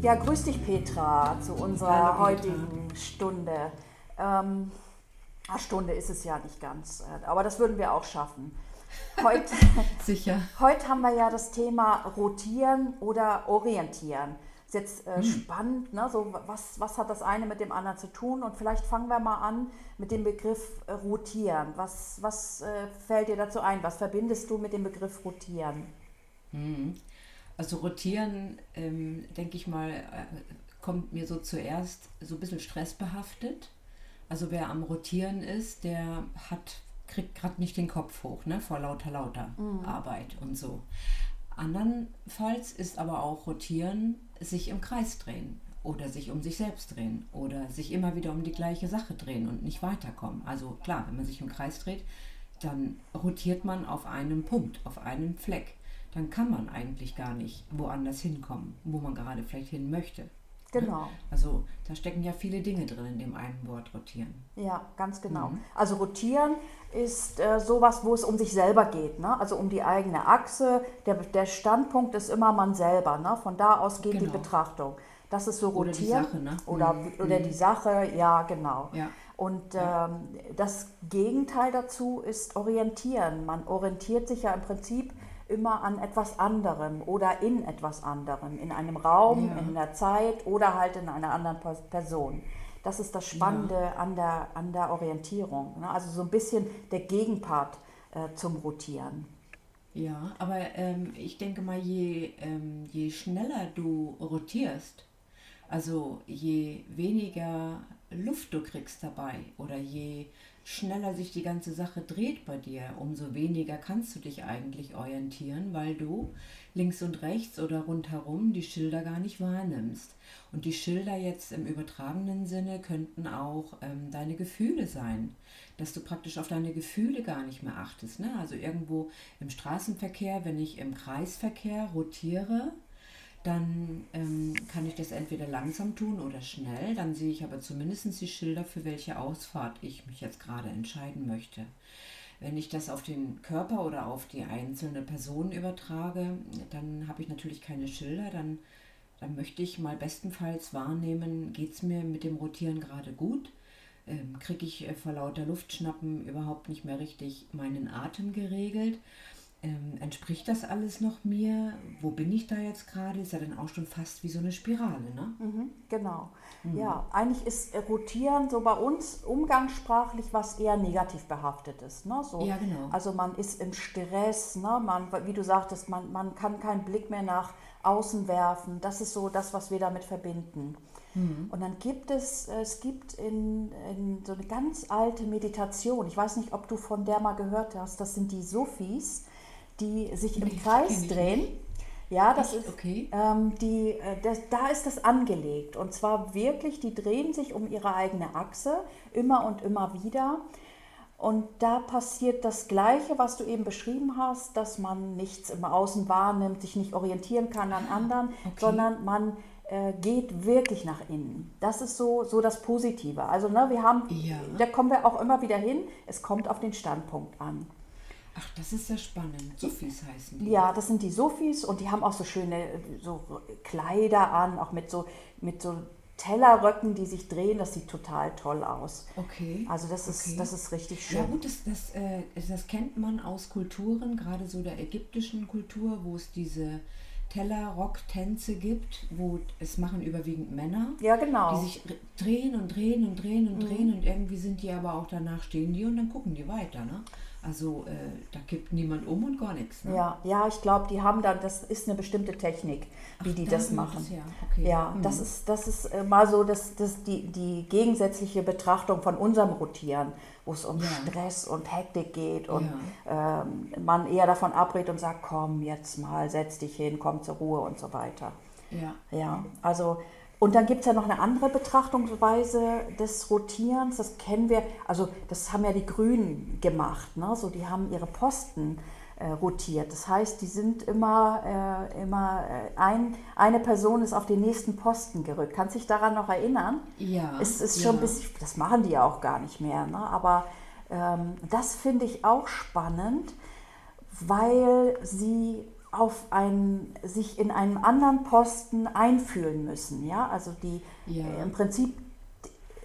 Ja, grüß dich Petra zu unserer Hallo, Petra. heutigen Stunde. Ähm, eine Stunde ist es ja nicht ganz, äh, aber das würden wir auch schaffen. Heute, Sicher. heute haben wir ja das Thema Rotieren oder Orientieren. Ist jetzt Hm. äh, spannend, ne? so, was, was hat das eine mit dem anderen zu tun? Und vielleicht fangen wir mal an mit dem Begriff äh, Rotieren. Was, was äh, fällt dir dazu ein? Was verbindest du mit dem Begriff Rotieren? Also rotieren, ähm, denke ich mal, äh, kommt mir so zuerst so ein bisschen stressbehaftet. Also wer am Rotieren ist, der hat, kriegt gerade nicht den Kopf hoch, ne, vor lauter, lauter Arbeit und so. Andernfalls ist aber auch Rotieren sich im Kreis drehen oder sich um sich selbst drehen oder sich immer wieder um die gleiche Sache drehen und nicht weiterkommen. Also klar, wenn man sich im Kreis dreht, dann rotiert man auf einem Punkt, auf einem Fleck. Dann kann man eigentlich gar nicht woanders hinkommen, wo man gerade vielleicht hin möchte. Genau. Also da stecken ja viele Dinge drin in dem einen Wort rotieren. Ja, ganz genau. Mhm. Also rotieren ist äh, sowas, wo es um sich selber geht, ne? also um die eigene Achse. Der, der Standpunkt ist immer man selber. Ne? Von da aus geht die Genau. Betrachtung. Das ist so Oder die rotieren. Sache, ne? Oder, Mhm. oder die Sache, ja, genau. Ja. Und ähm, das Gegenteil dazu ist orientieren. Man orientiert sich ja im Prinzip immer an etwas anderem oder in etwas anderem, in einem Raum, Ja. in der Zeit oder halt in einer anderen Pers- Person. Das ist das Spannende an, der, an der Orientierung. Ne? Also so ein bisschen der Gegenpart äh, zum Rotieren. Ja, aber ähm, ich denke mal, je, ähm, je schneller du rotierst, also je weniger Luft du kriegst dabei oder je schneller sich die ganze Sache dreht bei dir, umso weniger kannst du dich eigentlich orientieren, weil du links und rechts oder rundherum die Schilder gar nicht wahrnimmst. Und die Schilder jetzt im übertragenen Sinne könnten auch ähm, deine Gefühle sein, dass du praktisch auf deine Gefühle gar nicht mehr achtest. Ne? Also irgendwo im Straßenverkehr, wenn ich im Kreisverkehr rotiere, dann ähm, kann ich das entweder langsam tun oder schnell. Dann sehe ich aber zumindest die Schilder, für welche Ausfahrt ich mich jetzt gerade entscheiden möchte. Wenn ich das auf den Körper oder auf die einzelne Person übertrage, dann habe ich natürlich keine Schilder. Dann, dann möchte ich mal bestenfalls wahrnehmen, geht es mir mit dem Rotieren gerade gut? Ähm, Kriege ich äh, vor lauter Luftschnappen überhaupt nicht mehr richtig meinen Atem geregelt? Ähm, entspricht das alles noch mir? Wo bin ich da jetzt gerade? Ist ja dann auch schon fast wie so eine Spirale, ne? Mhm, genau. Ja, eigentlich ist Rotieren so bei uns umgangssprachlich was eher negativ behaftetes. Ne? So, Ja, genau. Also man ist im Stress, ne? man, wie du sagtest, man, man kann keinen Blick mehr nach außen werfen. Das ist so das, was wir damit verbinden. Und dann gibt es, es gibt in, in so eine ganz alte Meditation, ich weiß nicht, ob du von der mal gehört hast, das sind die Sophies, die sich Nee, im kenn Kreis drehen. Ja, das Echt? ist, Okay. ähm, die, äh, das, da ist das angelegt. Und zwar wirklich, die drehen sich um ihre eigene Achse immer und immer wieder. Und da passiert das Gleiche, was du eben beschrieben hast, dass man nichts im Außen wahrnimmt, sich nicht orientieren kann an anderen, okay. sondern man äh, geht wirklich nach innen. Das ist so, so das Positive. Also ne, wir haben, Ja. da kommen wir auch immer wieder hin, es kommt auf den Standpunkt an. Ach, das ist ja spannend. Sophies heißen die. Ja, das sind die Sophies und die haben auch so schöne so Kleider an, auch mit so, mit so Tellerröcken, die sich drehen. Das sieht total toll aus. Okay. Also das ist, okay. das ist richtig Ja schön. gut, das, das, äh, das kennt man aus Kulturen, gerade so der ägyptischen Kultur, wo es diese Teller-Rock-Tänze gibt, wo es machen überwiegend Männer, Ja, genau. die sich drehen und drehen und drehen und drehen und irgendwie sind die aber auch danach stehen die und dann gucken die weiter. Ne? Also äh, da kippt niemand um und gar nichts. Ne? Ja, ja, ich glaube, die haben dann, das ist eine bestimmte Technik, wie Ach, die da das machen. es her. Okay. Ja, Hm. das ist, das ist äh, mal so das, das die, die gegensätzliche Betrachtung von unserem Rotieren, wo es um Ja. Stress und Hektik geht und ähm, man eher davon abrät und sagt, komm jetzt mal, setz dich hin, komm zur Ruhe und so weiter. Ja. Ja, also Und dann gibt es ja noch eine andere Betrachtungsweise des Rotierens. Das kennen wir, also das haben ja die Grünen gemacht. Ne? So, die haben ihre Posten äh, rotiert. Das heißt, die sind immer, äh, immer äh, ein, eine Person ist auf den nächsten Posten gerückt. Kannst du dich daran noch erinnern? Ja. Es ist ja. schon ein bisschen, das machen die ja auch gar nicht mehr. Ne? Aber ähm, das finde ich auch spannend, weil sie auf ein, sich in einem anderen Posten einfühlen müssen. Ja? Also die Ja. äh, im Prinzip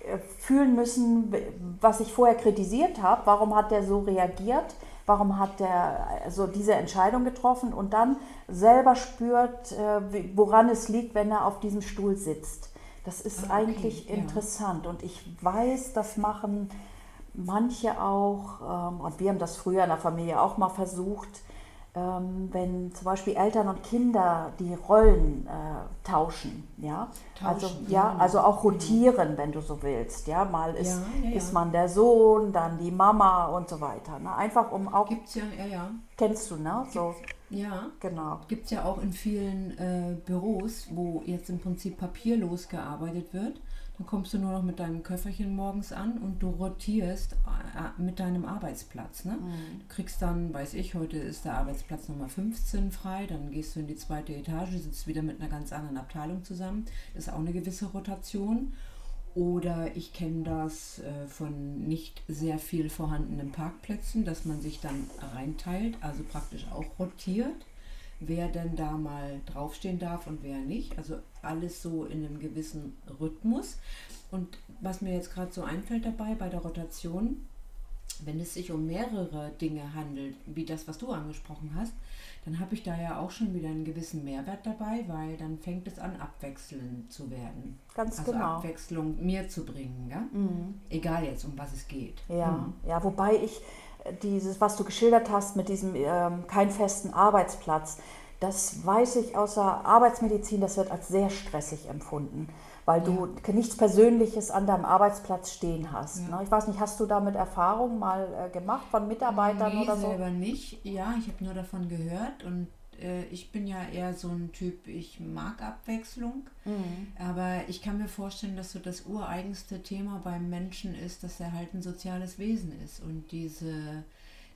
äh, fühlen müssen, was ich vorher kritisiert habe, warum hat der so reagiert, warum hat der also diese Entscheidung getroffen und dann selber spürt, äh, woran es liegt, wenn er auf diesem Stuhl sitzt. Das ist Ah, okay, eigentlich ja. interessant und ich weiß, das machen manche auch, ähm, und wir haben das früher in der Familie auch mal versucht, wenn zum Beispiel Eltern und Kinder die Rollen äh, tauschen, ja, also Tauschen, ja, ja. also auch rotieren, wenn du so willst, ja, mal ist, Ja, ja, ist man der Sohn, dann die Mama und so weiter, ne? einfach um auch, Gibt's ja, ja, ja. kennst du, ne, so, Ja. genau, Gibt es ja auch in vielen äh, Büros, wo jetzt im Prinzip papierlos gearbeitet wird. Dann kommst du nur noch mit deinem Köfferchen morgens an und du rotierst äh, mit deinem Arbeitsplatz. Ne? Du kriegst dann, weiß ich, heute ist der Arbeitsplatz Nummer 15 frei, dann gehst du in die zweite Etage, sitzt wieder mit einer ganz anderen Abteilung zusammen. Das ist auch eine gewisse Rotation. Oder ich kenne das äh, von nicht sehr viel vorhandenen Parkplätzen, dass man sich dann reinteilt, also praktisch auch rotiert, wer denn da mal draufstehen darf und wer nicht. Also alles so in einem gewissen Rhythmus. Und was mir jetzt gerade so einfällt dabei bei der Rotation, wenn es sich um mehrere Dinge handelt, wie das, was du angesprochen hast, dann habe ich da ja auch schon wieder einen gewissen Mehrwert dabei, weil dann fängt es an, abwechselnd zu werden. ganz Also genau. Abwechslung mir zu bringen, ja? Egal jetzt, um was es geht. Ja, Mhm. ja, wobei ich dieses, was du geschildert hast mit diesem ähm, kein festen Arbeitsplatz, das weiß ich aus der Arbeitsmedizin, das wird als sehr stressig empfunden, weil du nichts Persönliches an deinem Arbeitsplatz stehen hast. Ja. Ne? Ich weiß nicht, hast du damit Erfahrung mal äh, gemacht von Mitarbeitern nee, oder so? selber nicht. Ja, ich habe nur davon gehört und ich bin ja eher so ein Typ, ich mag Abwechslung, Mhm. aber ich kann mir vorstellen, dass so das ureigenste Thema beim Menschen ist, dass er halt ein soziales Wesen ist und diese,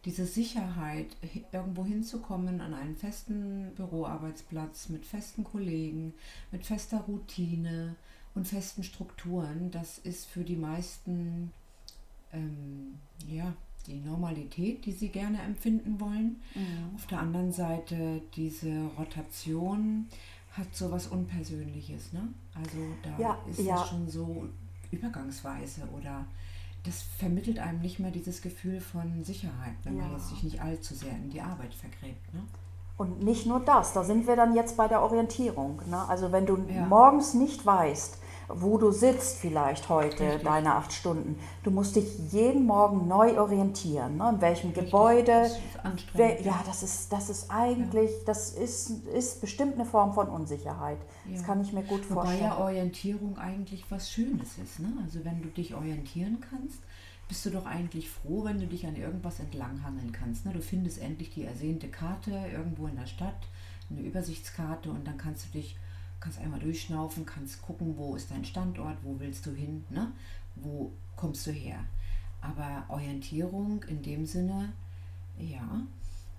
diese Sicherheit, irgendwo hinzukommen an einen festen Büroarbeitsplatz mit festen Kollegen, mit fester Routine und festen Strukturen, das ist für die meisten ähm, ja, die Normalität, die sie gerne empfinden wollen. Mhm. Auf der anderen Seite diese Rotation hat so was Unpersönliches. Ne? Also da Ja, ist ja. es schon so übergangsweise oder das vermittelt einem nicht mehr dieses Gefühl von Sicherheit, wenn man Ja. jetzt sich nicht allzu sehr in die Arbeit vergräbt. Ne? Und nicht nur das, da sind wir dann jetzt bei der Orientierung. Ne? Also wenn du Ja. morgens nicht weißt, wo du sitzt vielleicht heute, Richtig. deine acht Stunden, du musst dich jeden Morgen neu orientieren, ne? in welchem Gebäude. Das Wer, ja, das ist, das ist eigentlich, das ist, ist bestimmt eine Form von Unsicherheit. Das Ja. kann ich mir gut Wobei vorstellen. ja Orientierung eigentlich was Schönes ist. Ne? Also wenn du dich orientieren kannst, bist du doch eigentlich froh, wenn du dich an irgendwas entlanghangeln kannst. Ne? Du findest endlich die ersehnte Karte irgendwo in der Stadt, eine Übersichtskarte und dann kannst du dich, kannst einmal durchschnaufen, kannst gucken, wo ist dein Standort, wo willst du hin, ne? wo kommst du her. Aber Orientierung in dem Sinne, ja,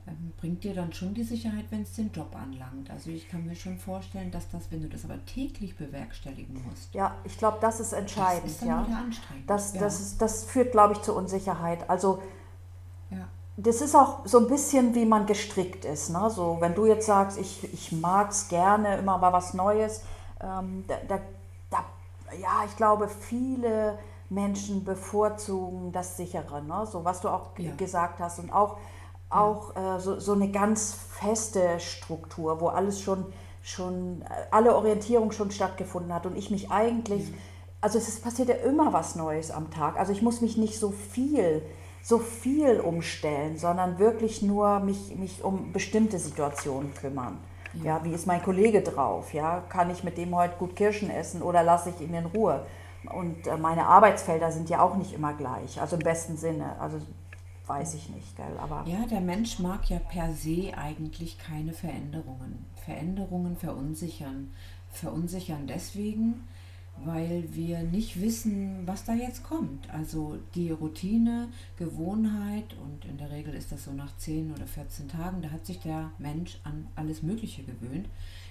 ähm, bringt dir dann schon die Sicherheit, wenn es den Job anlangt. Also ich kann mir schon vorstellen, dass das, wenn du das aber täglich bewerkstelligen musst, Ja, ich glaube, das ist entscheidend. das ist dann ja. wieder anstrengend. Das, ja. das, ist, das führt, glaube ich, zu Unsicherheit. Also. Das ist auch so ein bisschen, wie man gestrickt ist. Ne? So, wenn du jetzt sagst, ich, ich mag es gerne, immer mal was Neues, ähm, da, da, da, ja, ich glaube, viele Menschen bevorzugen das Sichere, ne? so was du auch Ja. gesagt hast. Und auch, auch äh, so, so eine ganz feste Struktur, wo alles schon, schon, äh, alle Orientierung schon stattgefunden hat und ich mich eigentlich, also es passiert ja immer was Neues am Tag. Also ich muss mich nicht so viel so viel umstellen, sondern wirklich nur mich, mich um bestimmte Situationen kümmern. Ja. wie ist mein Kollege drauf? Ja, kann ich mit dem heute gut Kirschen essen oder lasse ich ihn in Ruhe? Und äh, meine Arbeitsfelder sind ja auch nicht immer gleich, also im besten Sinne. Also weiß ich nicht, gell? Aber ja, der Mensch mag ja per se eigentlich keine Veränderungen. Veränderungen verunsichern. Verunsichern deswegen, weil wir nicht wissen, was da jetzt kommt. Also die Routine, Gewohnheit und in der Regel ist das so nach 10 oder 14 Tagen, da hat sich der Mensch an alles Mögliche gewöhnt.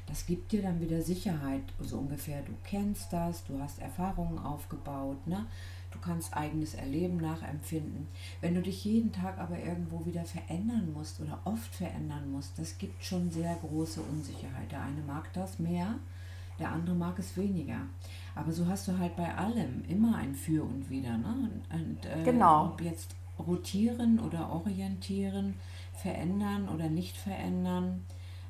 Das gibt dir dann wieder Sicherheit, so ungefähr. Du kennst das, du hast Erfahrungen aufgebaut, ne? du kannst eigenes Erleben nachempfinden. Wenn du dich jeden Tag aber irgendwo wieder verändern musst oder oft verändern musst, das gibt schon sehr große Unsicherheit. Der eine mag das mehr, der andere mag es weniger. Aber so hast du halt bei allem immer ein Für und Wider. Ne? Und, äh, genau. Ob jetzt rotieren oder orientieren, verändern oder nicht verändern,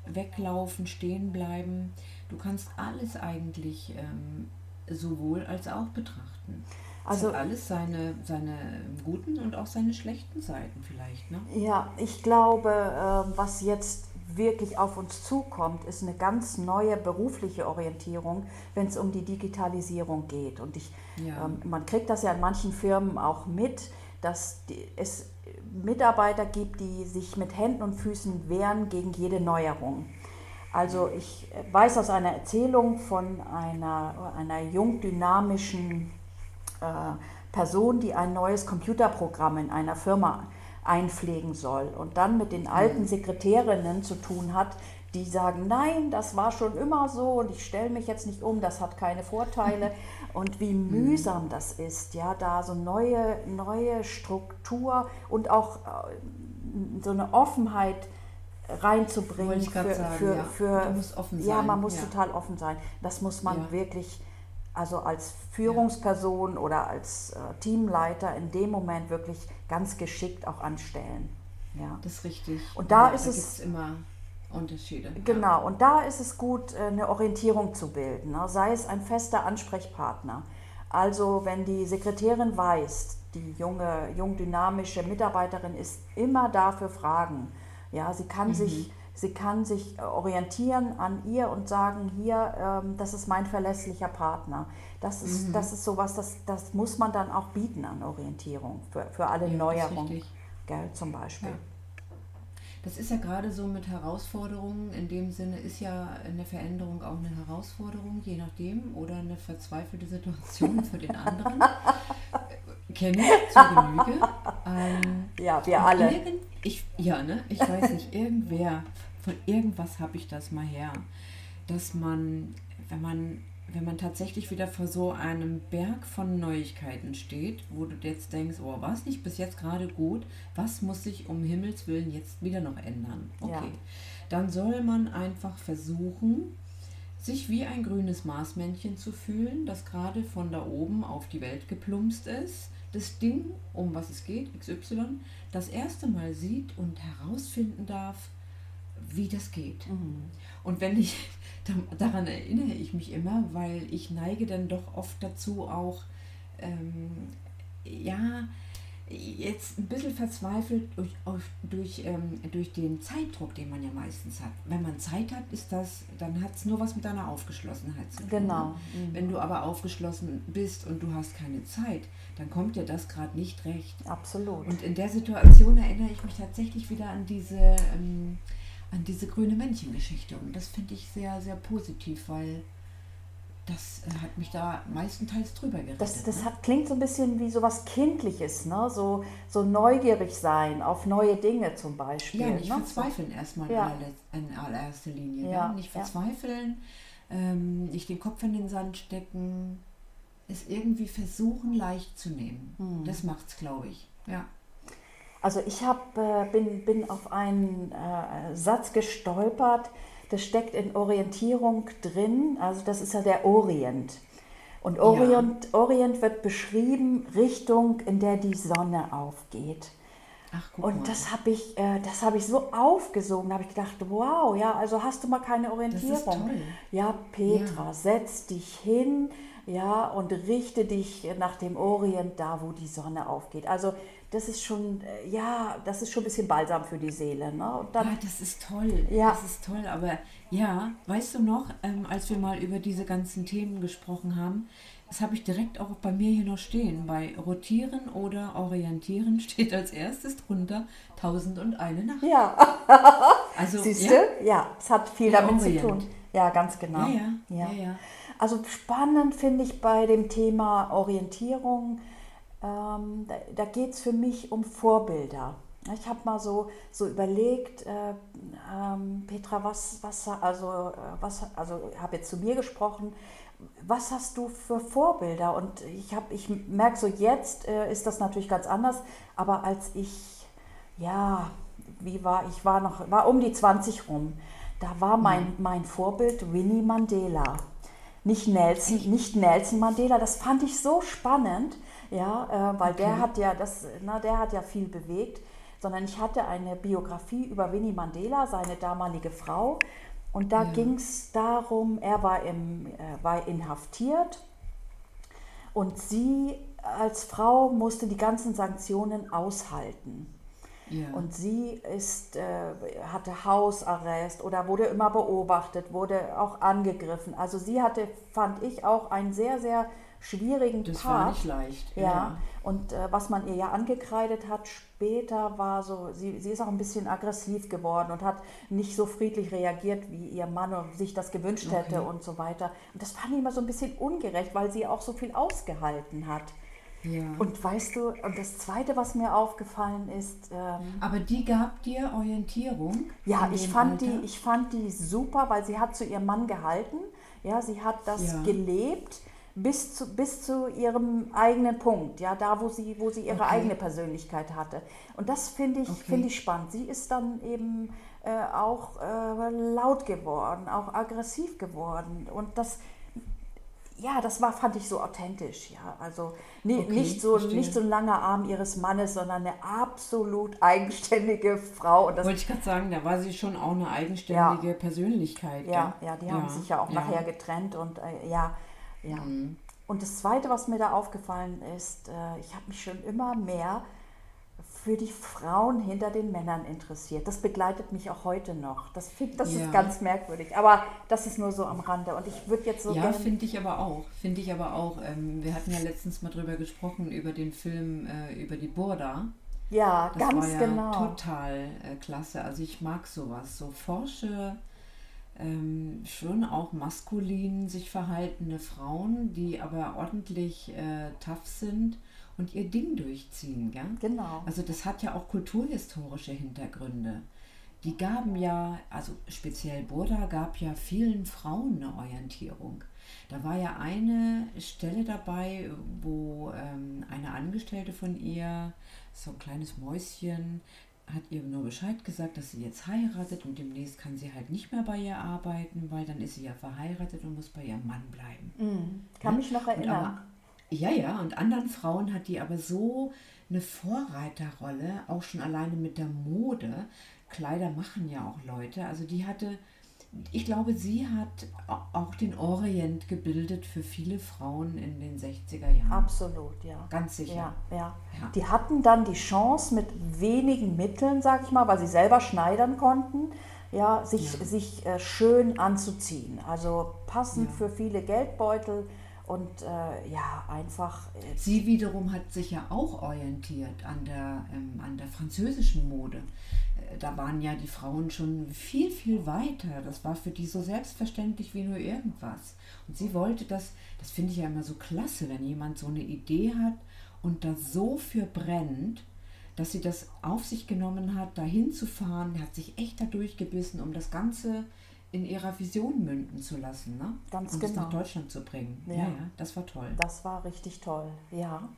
weglaufen, stehen bleiben. Du kannst alles eigentlich ähm, sowohl als auch betrachten. Also es hat alles seine, seine guten und auch seine schlechten Seiten vielleicht. Ne? Ja, ich glaube, äh, was jetzt wirklich auf uns zukommt, ist eine ganz neue berufliche Orientierung, wenn es um die Digitalisierung geht. Und ich, ja. ähm, man kriegt das ja in manchen Firmen auch mit, dass die, es Mitarbeiter gibt, die sich mit Händen und Füßen wehren gegen jede Neuerung. Also ich weiß aus einer Erzählung von einer, einer jung dynamischen äh, Person, die ein neues Computerprogramm in einer Firma einpflegen soll und dann mit den alten Sekretärinnen zu tun hat, die sagen, nein, das war schon immer so und ich stelle mich jetzt nicht um, das hat keine Vorteile. Und wie mhm. mühsam das ist, ja, da so neue, neue Struktur und auch äh, so eine Offenheit reinzubringen für, sagen, für, ja. für ja, man muss ja. total offen sein. Das muss man ja. wirklich also als Führungsperson oder als äh, Teamleiter in dem Moment wirklich ganz geschickt auch anstellen. Ja. Das ist richtig. Und da ja, ist da es immer Unterschiede. Genau, und da ist es gut, äh, eine Orientierung zu bilden, ne? sei es ein fester Ansprechpartner. Also wenn die Sekretärin weiß, die junge, jung dynamische Mitarbeiterin ist immer da für Fragen. Ja, sie kann mhm. sich Sie kann sich äh, orientieren an ihr und sagen, hier, ähm, das ist mein verlässlicher Partner. Das ist, mhm. das ist sowas, das, das muss man dann auch bieten an Orientierung für, für alle ja, Neuerungen, gell, zum Beispiel. Ja. Das ist ja gerade so mit Herausforderungen. In dem Sinne ist ja eine Veränderung auch eine Herausforderung, je nachdem, oder eine verzweifelte Situation für den anderen. Kenne zur Genüge. Ähm, ja, wir alle. Irgend, ich, ja, ne? Ich weiß nicht, irgendwer von irgendwas habe ich das mal her, dass man, wenn man, wenn man tatsächlich wieder vor so einem Berg von Neuigkeiten steht, wo du jetzt denkst, oh, war es nicht bis jetzt gerade gut, was muss sich um Himmels Willen jetzt wieder noch ändern? Okay, ja. dann soll man einfach versuchen, sich wie ein grünes Marsmännchen zu fühlen, das gerade von da oben auf die Welt geplumpst ist, das Ding, um was es geht, XY, das erste Mal sieht und herausfinden darf, wie das geht. Mhm. Und wenn ich, daran erinnere ich mich immer, weil ich neige dann doch oft dazu auch, ähm, ja, jetzt ein bisschen verzweifelt durch, durch, ähm, durch den Zeitdruck, den man ja meistens hat. Wenn man Zeit hat, ist das, dann hat es nur was mit deiner Aufgeschlossenheit zu tun. Genau. Mhm. Wenn du aber aufgeschlossen bist und du hast keine Zeit, dann kommt dir das gerade nicht recht. Absolut. Und in der Situation erinnere ich mich tatsächlich wieder an diese ähm, an diese grüne Männchengeschichte. Und das finde ich sehr, sehr positiv, weil das äh, hat mich da meistenteils drüber gerettet. Das, das ne? hat, klingt so ein bisschen wie so was Kindliches, ne? so, so neugierig sein auf neue Dinge zum Beispiel. Ja, nicht ne? verzweifeln erstmal ja. in, allererster Linie. Ja. Ne? Nicht verzweifeln, ja. ähm, nicht den Kopf in den Sand stecken, es irgendwie versuchen leicht zu nehmen. Hm. Das es, glaube ich. Ja. Also ich hab, äh, bin, bin auf einen äh, Satz gestolpert, das steckt in Orientierung drin, also das ist ja der Orient. Und Orient, ja. Orient wird beschrieben, Richtung, in der die Sonne aufgeht. Ach, und das habe ich, äh, hab ich so aufgesogen, da habe ich gedacht, wow, ja, also hast du mal keine Orientierung. Ja, Petra, ja. setz dich hin, ja, und richte dich nach dem Orient, da wo die Sonne aufgeht. Also das ist schon, äh, ja, das ist schon ein bisschen Balsam für die Seele. Ne? Dann, ja, das ist toll. Ja. Das ist toll. Aber ja, weißt du noch, ähm, als wir mal über diese ganzen Themen gesprochen haben, das habe ich direkt auch bei mir hier noch stehen. Bei Rotieren oder Orientieren steht als erstes drunter Tausend und eine Nacht. Ja. also, Siehst du? Ja. ja, es hat viel damit Orient. zu tun. Ja, ganz genau. Ja, ja. ja. ja. Also spannend finde ich bei dem Thema Orientierung, ähm, da, da geht es für mich um Vorbilder. Ich habe mal so, so überlegt, äh, ähm, Petra, was, was, also, äh, was, also habe jetzt zu mir gesprochen, was hast du für Vorbilder? Und ich, ich merke so, jetzt äh, ist das natürlich ganz anders, aber als ich, ja, wie war, ich war noch, war um die 20 rum, da war mein, mhm. mein Vorbild Winnie Mandela. Nicht Nelson, nicht Nelson Mandela, das fand ich so spannend, ja, äh, weil okay. der hat ja das, na, der hat ja viel bewegt sondern ich hatte eine Biografie über Winnie Mandela, seine damalige Frau. Und da ja. ging es darum, er war, im, äh, war inhaftiert und sie als Frau musste die ganzen Sanktionen aushalten. Ja. Und sie ist, äh, hatte Hausarrest oder wurde immer beobachtet, wurde auch angegriffen. Also sie hatte, fand ich, auch einen sehr, sehr schwierigen das Part. Das war nicht leicht. Ja. ja. Und äh, was man ihr ja angekreidet hat später war so, sie, sie ist auch ein bisschen aggressiv geworden und hat nicht so friedlich reagiert, wie ihr Mann sich das gewünscht okay. hätte und so weiter. Und das fand ich immer so ein bisschen ungerecht, weil sie auch so viel ausgehalten hat. Ja. Und weißt du, und das Zweite, was mir aufgefallen ist. Ähm, Aber die gab dir Orientierung? Ja, ich fand, die, ich fand die super, weil sie hat zu ihrem Mann gehalten. Ja, sie hat das ja. gelebt bis zu, bis zu ihrem eigenen Punkt, ja, da wo sie, wo sie ihre okay. eigene Persönlichkeit hatte. Und das finde ich, okay. Find ich spannend. Sie ist dann eben äh, auch äh, laut geworden, auch aggressiv geworden. Und das, ja, das war, fand ich so authentisch, ja. Also nie, okay, nicht, so, nicht so ein langer Arm ihres Mannes, sondern eine absolut eigenständige Frau. Und das, Wollte ich gerade sagen, da war sie schon auch eine eigenständige ja. Persönlichkeit. Ja, ja, die ja. haben sich ja auch ja. nachher getrennt und äh, ja, ja. Mhm. Und das Zweite, was mir da aufgefallen ist, äh, ich habe mich schon immer mehr für die Frauen hinter den Männern interessiert. Das begleitet mich auch heute noch. Das, das ja. ist ganz merkwürdig. Aber das ist nur so am Rande. Und ich würde jetzt so. Ja, finde ich aber auch. Finde ich aber auch. Ähm, wir hatten ja letztens mal drüber gesprochen, über den Film äh, über die Burda. Ja, das ganz war ja genau. Total äh, klasse. Also ich mag sowas. So forsche ähm, schon auch maskulin sich verhaltene Frauen, die aber ordentlich äh, tough sind und ihr Ding durchziehen. Gell? Genau. Also das hat ja auch kulturhistorische Hintergründe. Die gaben ja, also speziell Burda gab ja vielen Frauen eine Orientierung. Da war ja eine Stelle dabei, wo ähm, eine Angestellte von ihr, so ein kleines Mäuschen, hat ihr nur Bescheid gesagt, dass sie jetzt heiratet und demnächst kann sie halt nicht mehr bei ihr arbeiten, weil dann ist sie ja verheiratet und muss bei ihrem Mann bleiben. Mhm. Kann ja? mich noch erinnern. Aber, ja, ja, und anderen Frauen hat die aber so eine Vorreiterrolle, auch schon alleine mit der Mode. Kleider machen ja auch Leute. Also die hatte ich glaube, sie hat auch den Orient gebildet für viele Frauen in den 60er Jahren. Absolut, ja. Ganz sicher. Ja, ja. ja. Die hatten dann die Chance mit wenigen Mitteln, sag ich mal, weil sie selber schneidern konnten, ja, sich, ja. sich äh, schön anzuziehen. Also passend für viele Geldbeutel und äh, ja, einfach. Äh, sie wiederum hat sich ja auch orientiert an der, ähm, an der französischen Mode. Da waren ja die Frauen schon viel, viel weiter. Das war für die so selbstverständlich wie nur irgendwas. Und sie wollte das, das finde ich ja immer so klasse, wenn jemand so eine Idee hat und da so für brennt, dass sie das auf sich genommen hat, dahin zu fahren, hat sich echt da durchgebissen, um das Ganze in ihrer Vision münden zu lassen, ne? Ganz und genau. das nach Deutschland zu bringen. Ja. ja, ja, das war toll. Das war richtig toll, ja.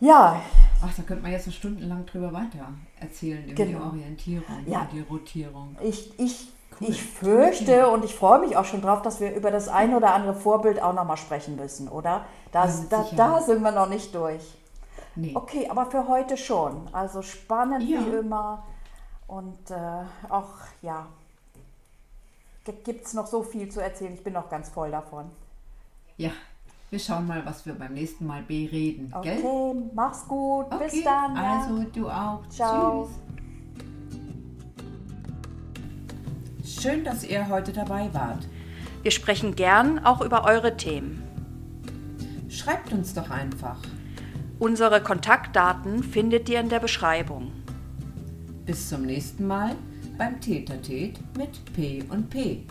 Ja. Ach, da könnte man jetzt stundenlang drüber weiter erzählen, über genau. die Orientierung ja. und die Rotierung. Ich, ich, cool. ich fürchte und ich freue mich auch schon drauf, dass wir über das ein oder andere Vorbild auch nochmal sprechen müssen, oder? Das, ja, da, da sind wir noch nicht durch. Nee. Okay, aber für heute schon. Also spannend ja. wie immer. Und äh, auch, ja, gibt es noch so viel zu erzählen. Ich bin noch ganz voll davon. Ja, wir schauen mal, was wir beim nächsten Mal bereden. Okay, gell? mach's gut. Okay, Bis dann. Also, du auch. Ciao. Tschüss. Schön, dass ihr heute dabei wart. Wir sprechen gern auch über eure Themen. Schreibt uns doch einfach. Unsere Kontaktdaten findet ihr in der Beschreibung. Bis zum nächsten Mal beim Tätertät mit P und P.